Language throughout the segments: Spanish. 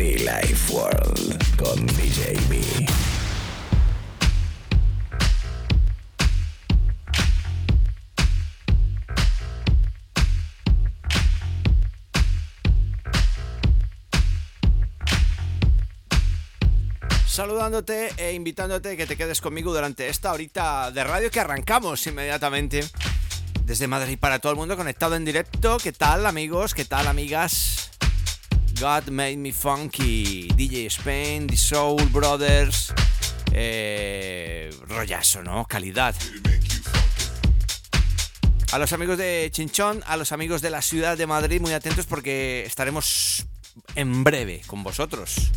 Life World con DJ saludándote e invitándote que te quedes conmigo durante esta horita de radio que arrancamos inmediatamente desde Madrid para todo el mundo conectado en directo. ¿Qué tal amigos? ¿Qué tal amigas? God Made Me Funky, DJ Spain, The Soul Brothers, eh, rollazo, ¿no? Calidad. A los amigos de Chinchón, a los amigos de la ciudad de Madrid, muy atentos porque estaremos en breve con vosotros.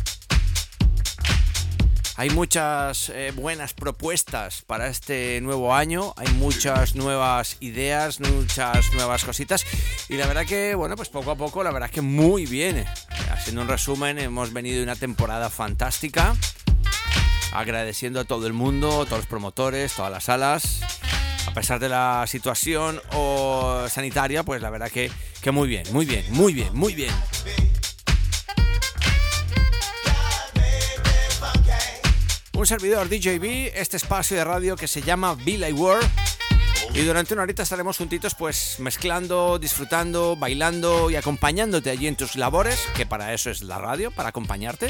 Hay muchas eh, buenas propuestas para este nuevo año, hay muchas nuevas ideas, muchas nuevas cositas y la verdad que, bueno, pues poco a poco, la verdad que muy bien. Haciendo un resumen, hemos venido de una temporada fantástica, agradeciendo a todo el mundo, a todos los promotores, todas las salas. A pesar de la situación sanitaria, pues la verdad que, que muy bien, muy bien, muy bien, muy bien. un servidor DJB, este espacio de radio que se llama Be World. Y durante una horita estaremos juntitos pues mezclando, disfrutando, bailando y acompañándote allí en tus labores, que para eso es la radio, para acompañarte.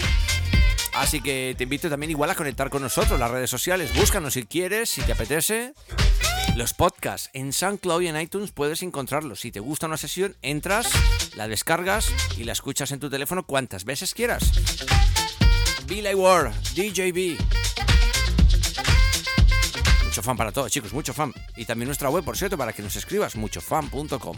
Así que te invito también igual a conectar con nosotros, las redes sociales, búscanos si quieres, si te apetece. Los podcasts en SoundCloud y en iTunes puedes encontrarlos. Si te gusta una sesión, entras, la descargas y la escuchas en tu teléfono cuantas veces quieras. World, DJB. Mucho fan para todos, chicos, mucho fan. Y también nuestra web, por cierto, para que nos escribas, muchofan.com.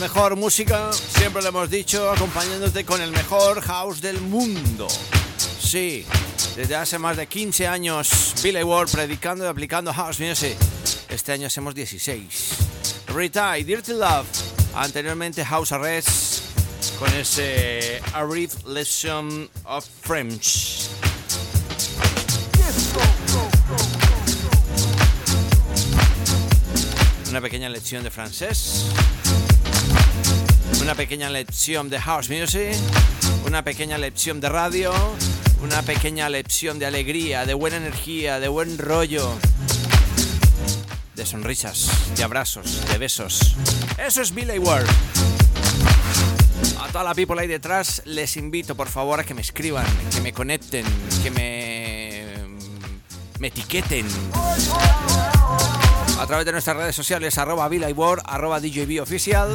mejor música, siempre lo hemos dicho, acompañándote con el mejor house del mundo. Sí, desde hace más de 15 años, Billy Ward predicando y aplicando house music. Este año hacemos 16. Rita Dirty Love. Anteriormente House Arrest con ese A of French. Una pequeña lección de francés. Una pequeña lección de house music. Una pequeña lección de radio. Una pequeña lección de alegría, de buena energía, de buen rollo. De sonrisas, de abrazos, de besos. Eso es Billy Ward. A toda la people ahí detrás les invito por favor a que me escriban, que me conecten, que me, etiqueten a través de nuestras redes sociales arroba Ward, arroba DJB oficial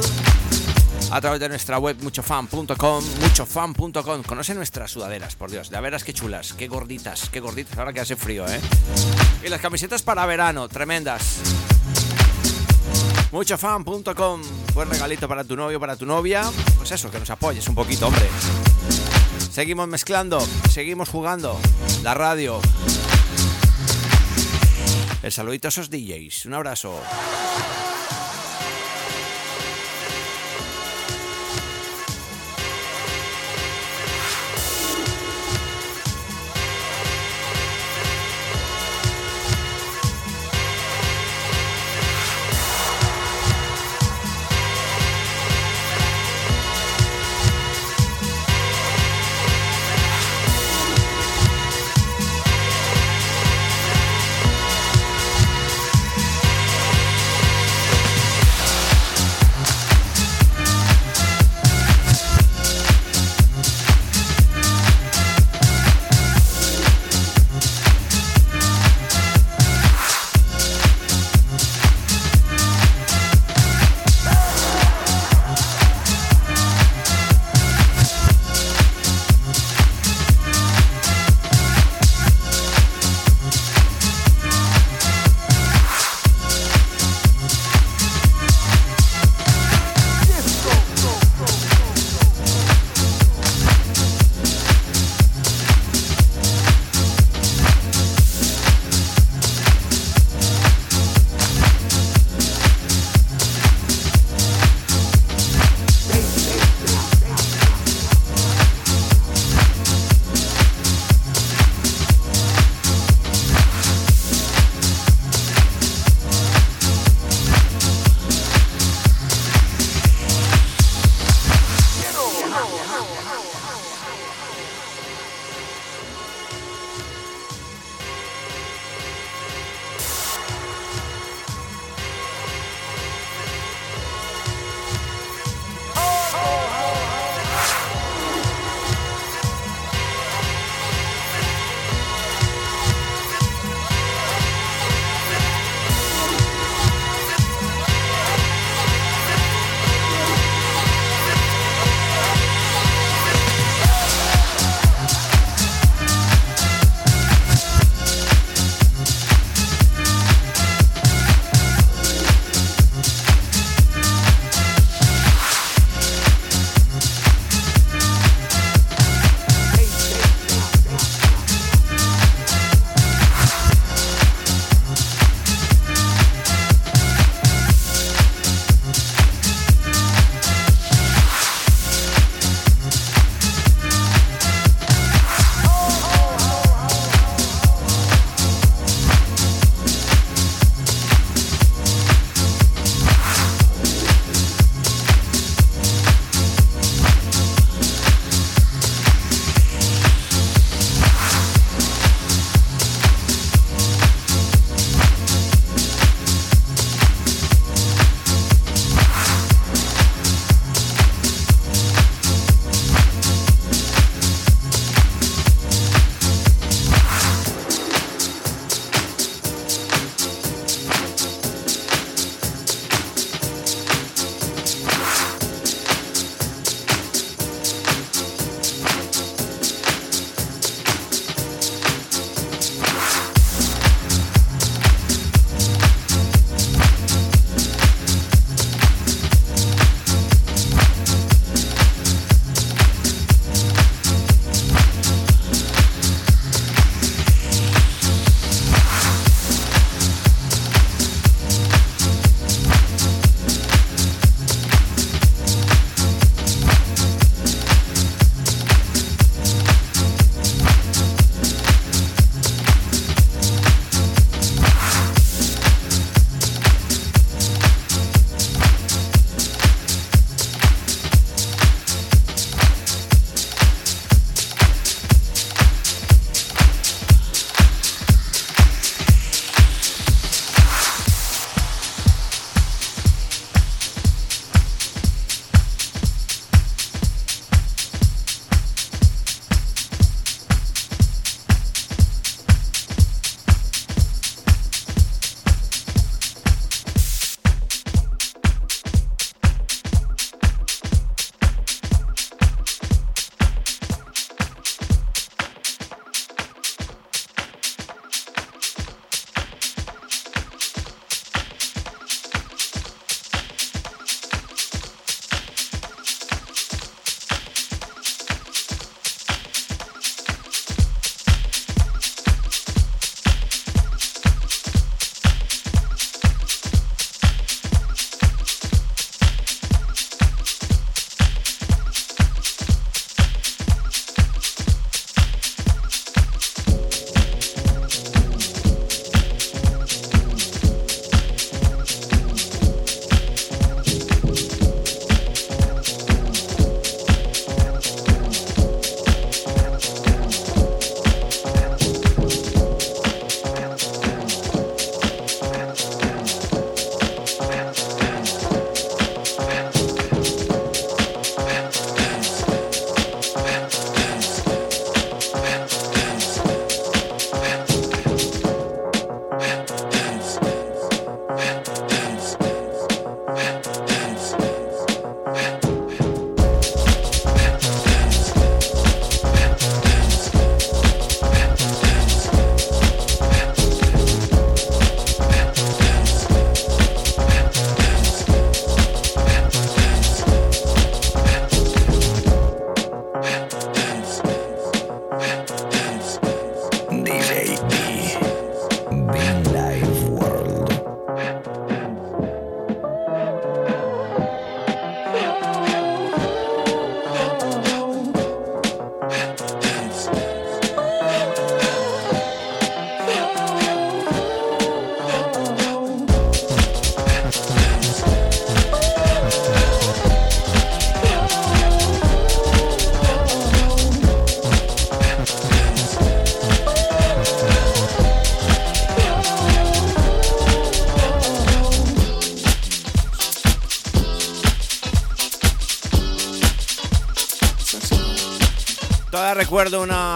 a través de nuestra web muchofan.com, muchofan.com. Conoce nuestras sudaderas, por Dios, de veras qué chulas, qué gorditas, qué gorditas, ahora que hace frío, ¿eh? Y las camisetas para verano, tremendas. Muchofan.com, buen regalito para tu novio, para tu novia. Pues eso, que nos apoyes un poquito, hombre. Seguimos mezclando, seguimos jugando. La radio. El saludito a esos DJs. Un abrazo.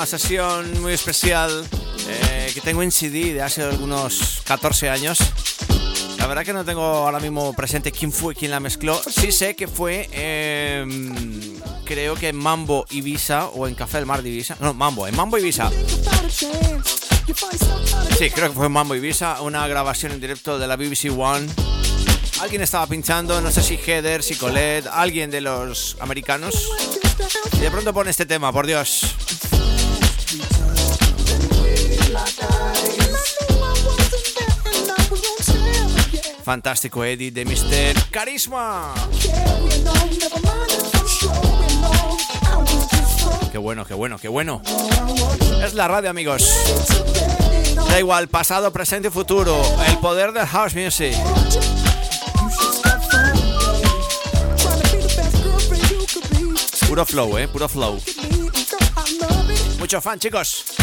Sesión muy especial eh, que tengo en CD de hace algunos 14 años. La verdad que no tengo ahora mismo presente quién fue quien la mezcló. Sí sé que fue, em, creo que en Mambo Ibiza o en Café del Mar de Ibiza. No, Mambo, en Mambo Ibiza. Sí, creo que fue en Mambo Ibiza, una grabación en directo de la BBC One. Alguien estaba pinchando, no sé si Heather, si Colette, alguien de los americanos. Y de pronto pone este tema, por Dios. Fantástico Eddie de Mr. Carisma. Qué bueno, qué bueno, qué bueno. Es la radio, amigos. Da igual, pasado, presente y futuro. El poder del house music. Puro flow, eh, puro flow. Mucho fan, chicos.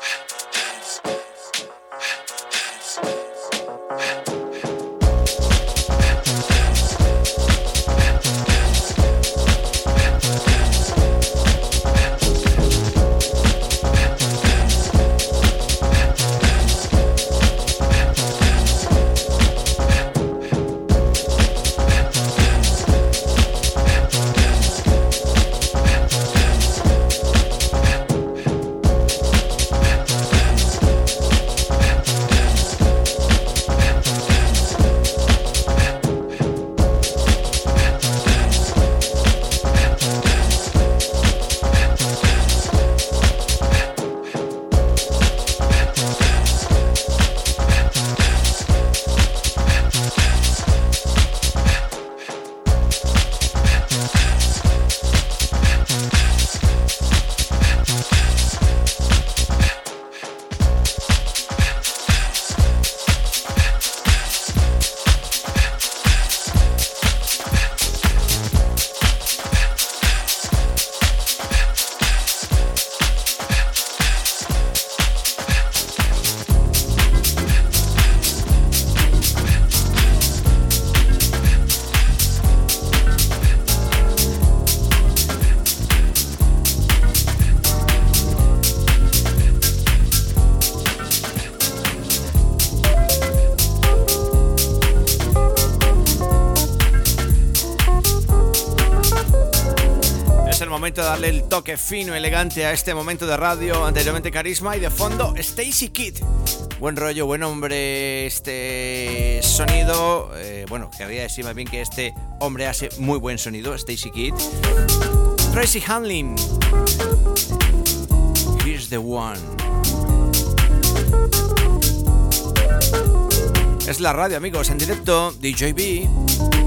Yeah. Toque fino, elegante a este momento de radio, anteriormente carisma y de fondo Stacy Kidd. Buen rollo, buen hombre, este sonido, eh, bueno, querría decir más bien que este hombre hace muy buen sonido, Stacy Kidd. Tracy Hanlin. Here's the one. Es la radio, amigos, en directo, DJB.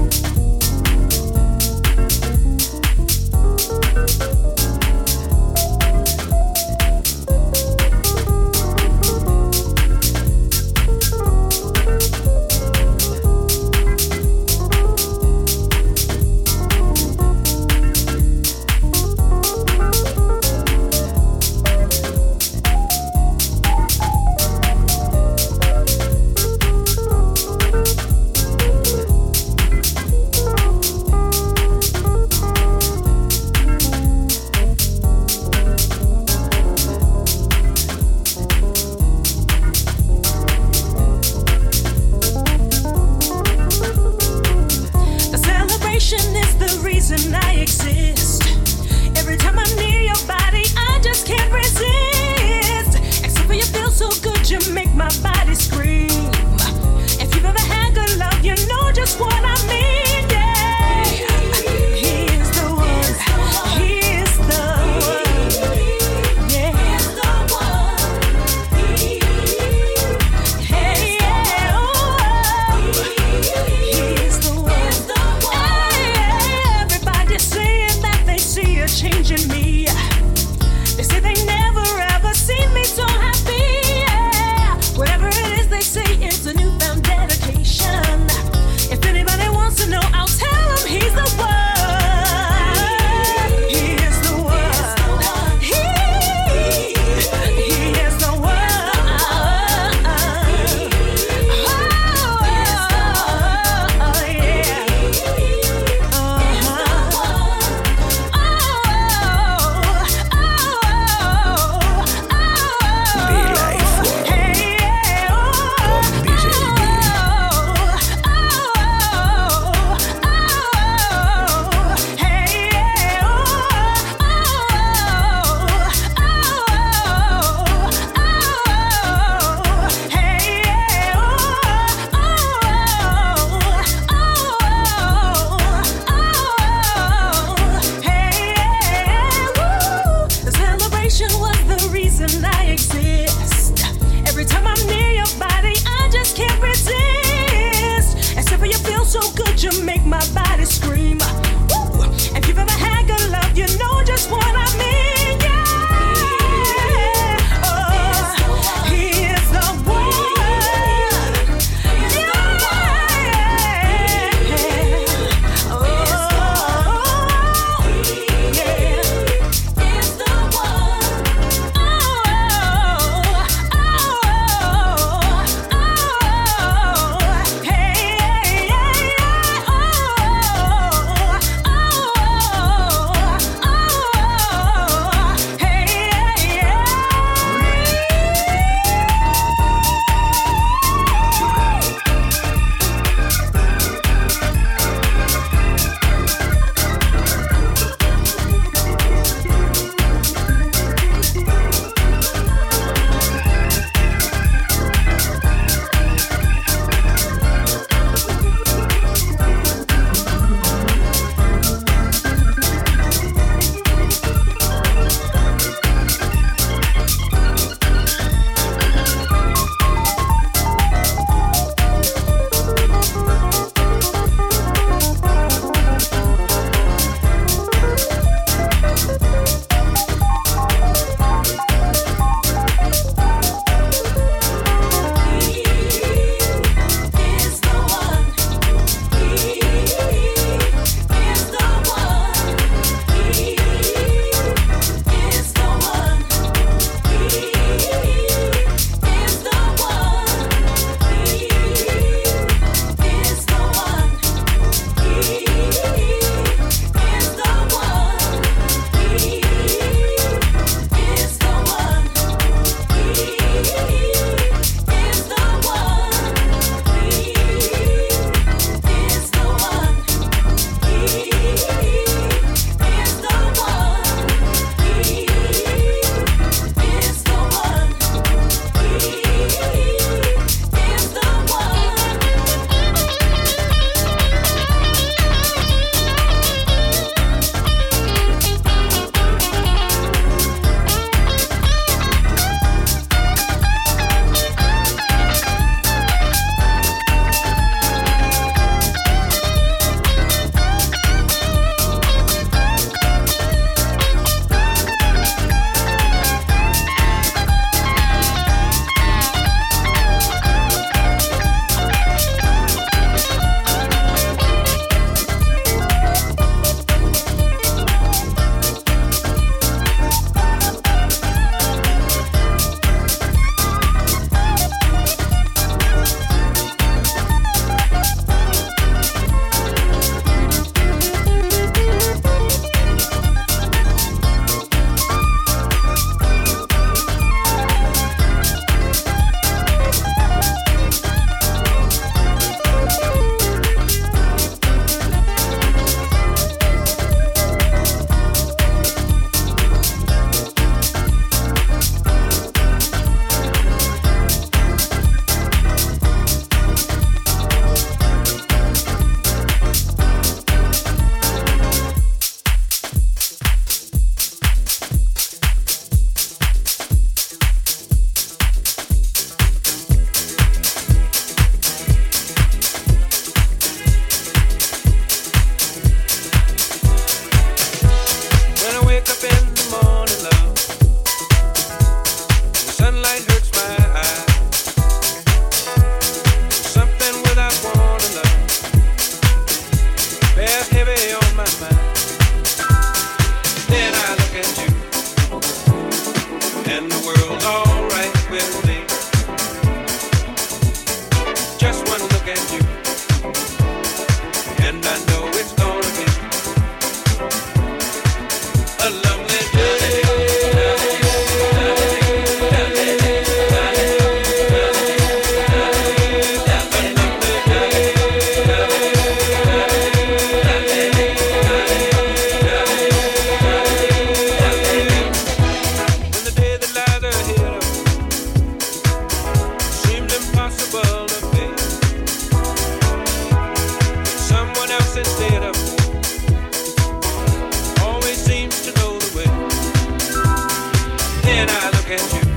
can't you?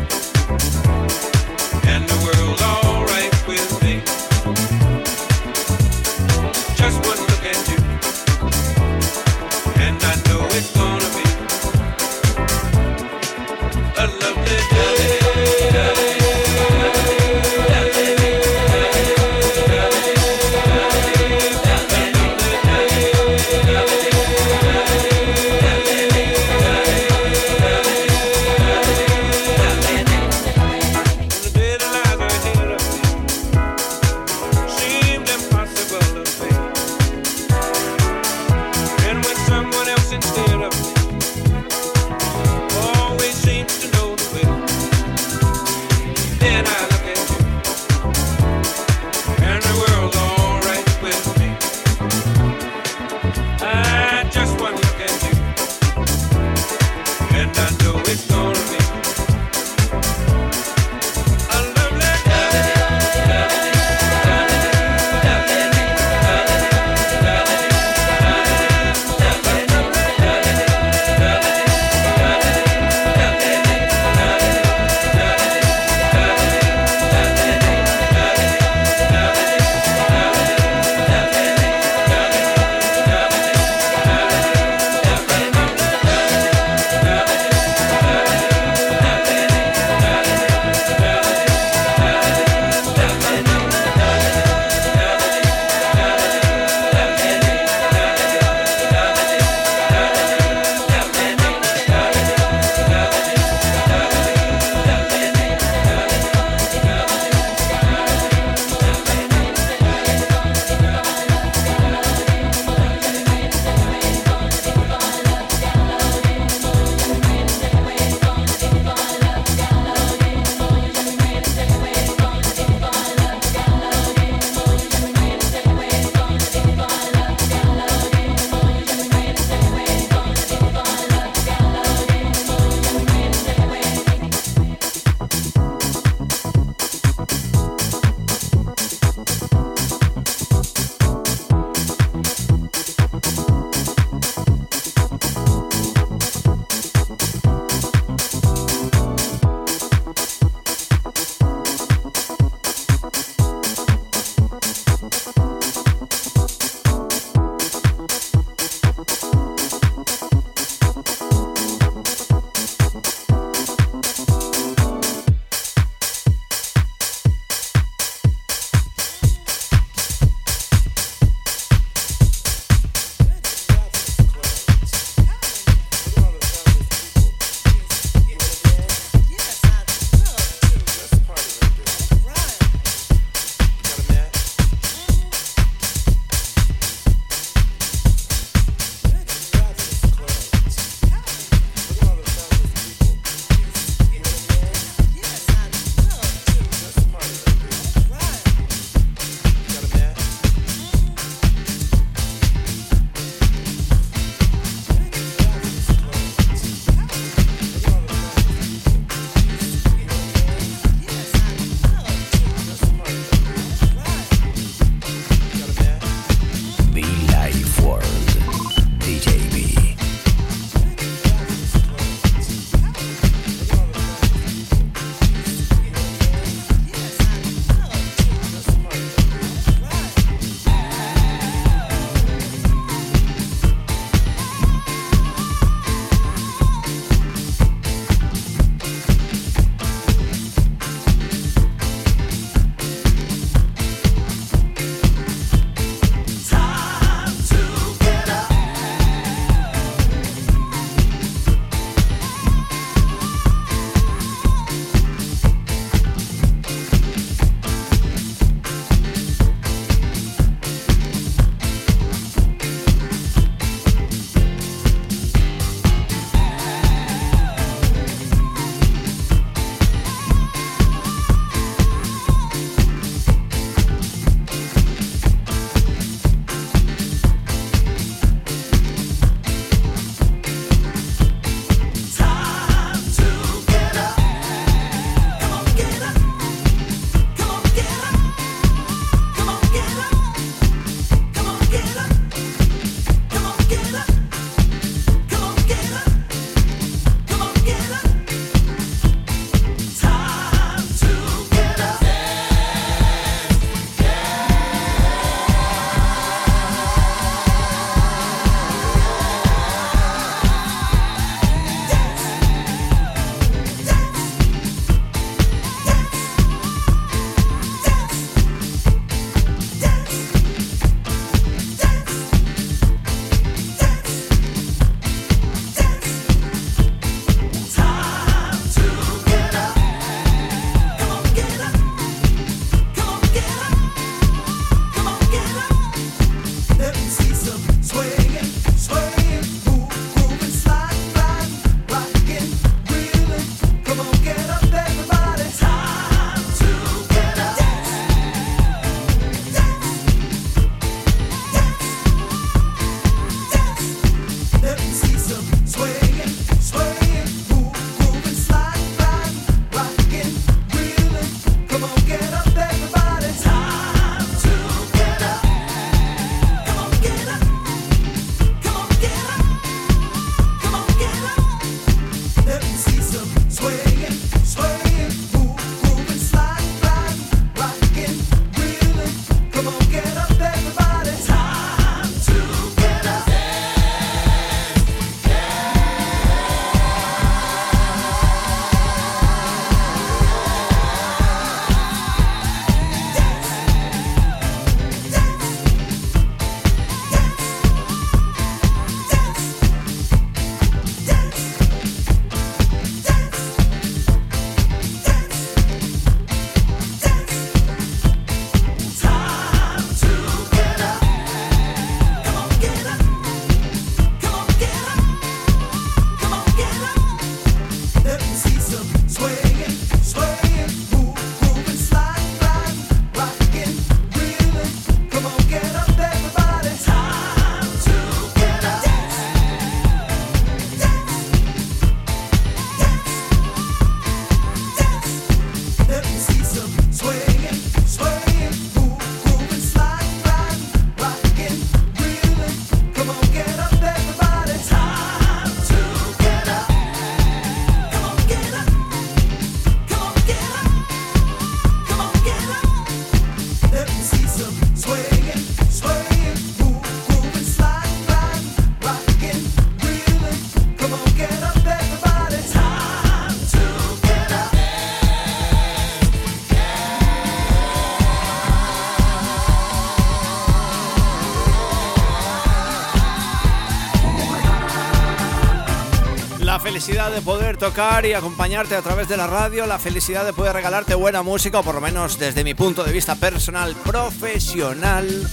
Felicidad de poder tocar y acompañarte a través de la radio, la felicidad de poder regalarte buena música, o por lo menos desde mi punto de vista personal, profesional.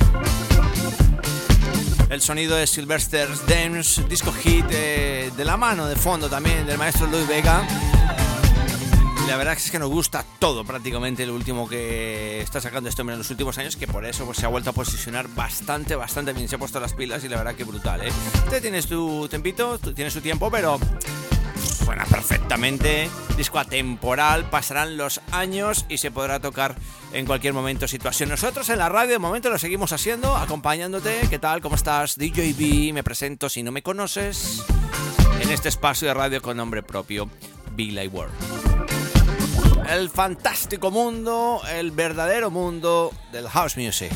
El sonido de Sylvester's Dance, disco hit de, de la mano de fondo también del maestro Luis Vega. La verdad es que nos gusta todo prácticamente el último que está sacando este hombre en los últimos años, que por eso pues, se ha vuelto a posicionar bastante, bastante bien. Se ha puesto las pilas y la verdad que brutal, ¿eh? Tienes tu tempito, tienes su tiempo, pero suena perfectamente. Disco atemporal, pasarán los años y se podrá tocar en cualquier momento, situación. Nosotros en la radio de momento lo seguimos haciendo, acompañándote. ¿Qué tal? ¿Cómo estás? DJB, me presento si no me conoces en este espacio de radio con nombre propio, Be Like World el fantástico mundo, el verdadero mundo del house music.